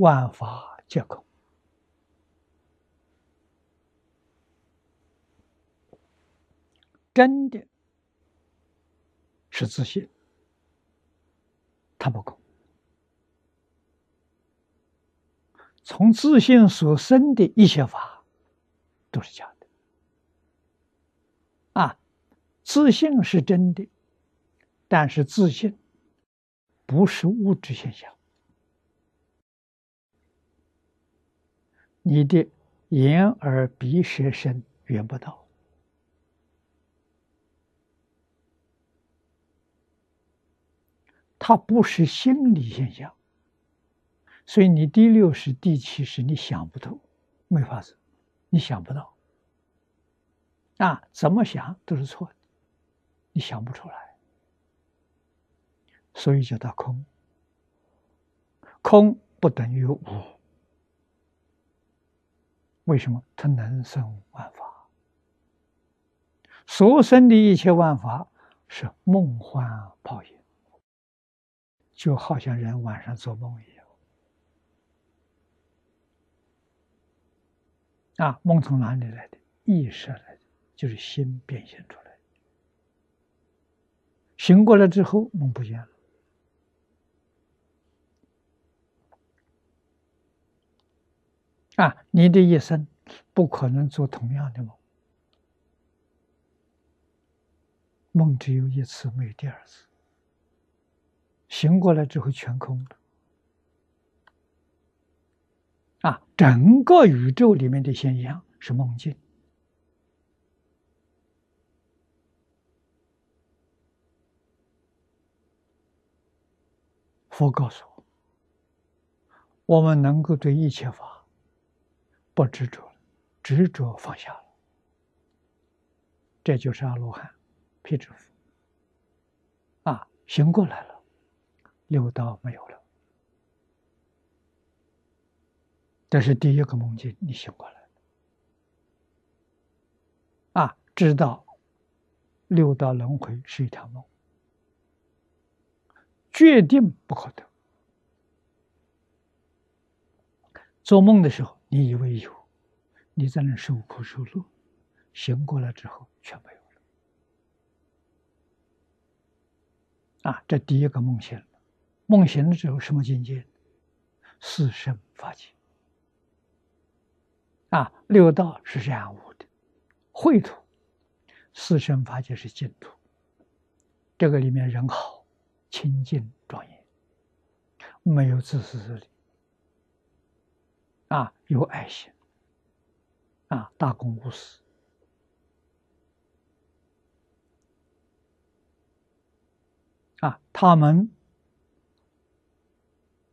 万法皆空。真的是自信，它不空。从自信所生的一切法，都是假的。啊，自信是真的，但是自信不是物质现象。你的眼耳鼻舌身缘不到。它不是心理现象，所以你第六识、第七识你想不透，没法子，你想不到，啊，怎么想都是错的，你想不出来，所以叫它空。空不等于无，为什么？它能生万法，所生的一切万法是梦幻泡影。就好像人晚上做梦一样，啊，梦从哪里来的？意识来的，就是心变现出来的。醒过来之后，梦不见了，啊，你的一生不可能做同样的梦，梦只有一次，没有第二次。醒过来之后，全空了。啊，整个宇宙里面的现象是梦境。佛告诉我，我们能够对一切法不执着，执着放下了，这就是阿罗汉、辟支佛。啊，醒过来了。六道没有了，这是第一个梦境，你醒过来啊，知道六道轮回是一条梦，决定不可得。做梦的时候，你以为有，你在那受苦受乐，醒过来之后全没有了。啊，这第一个梦醒了。梦醒了之后，什么境界？四圣法界啊，六道是染污的秽土，四圣法界是净土。这个里面人好，清净庄严，没有自私自利啊，有爱心啊，大公无私啊，他们。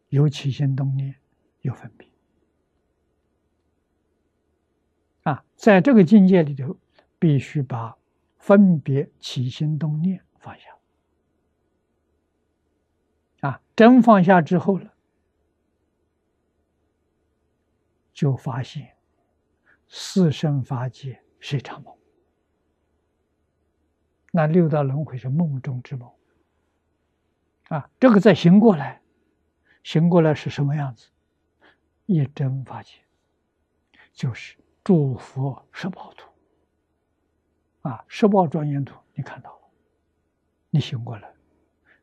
有起心动念，有分别啊，在这个境界里头，必须把分别起心动念放下啊，真放下之后了，就发现四生法界是一场梦，那六道轮回是梦中之梦啊，这个再醒过来。醒过来是什么样子？一真法界，就是诸佛十宝图啊，十宝庄严图，你看到了，你醒过来，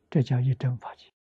这叫一真法界。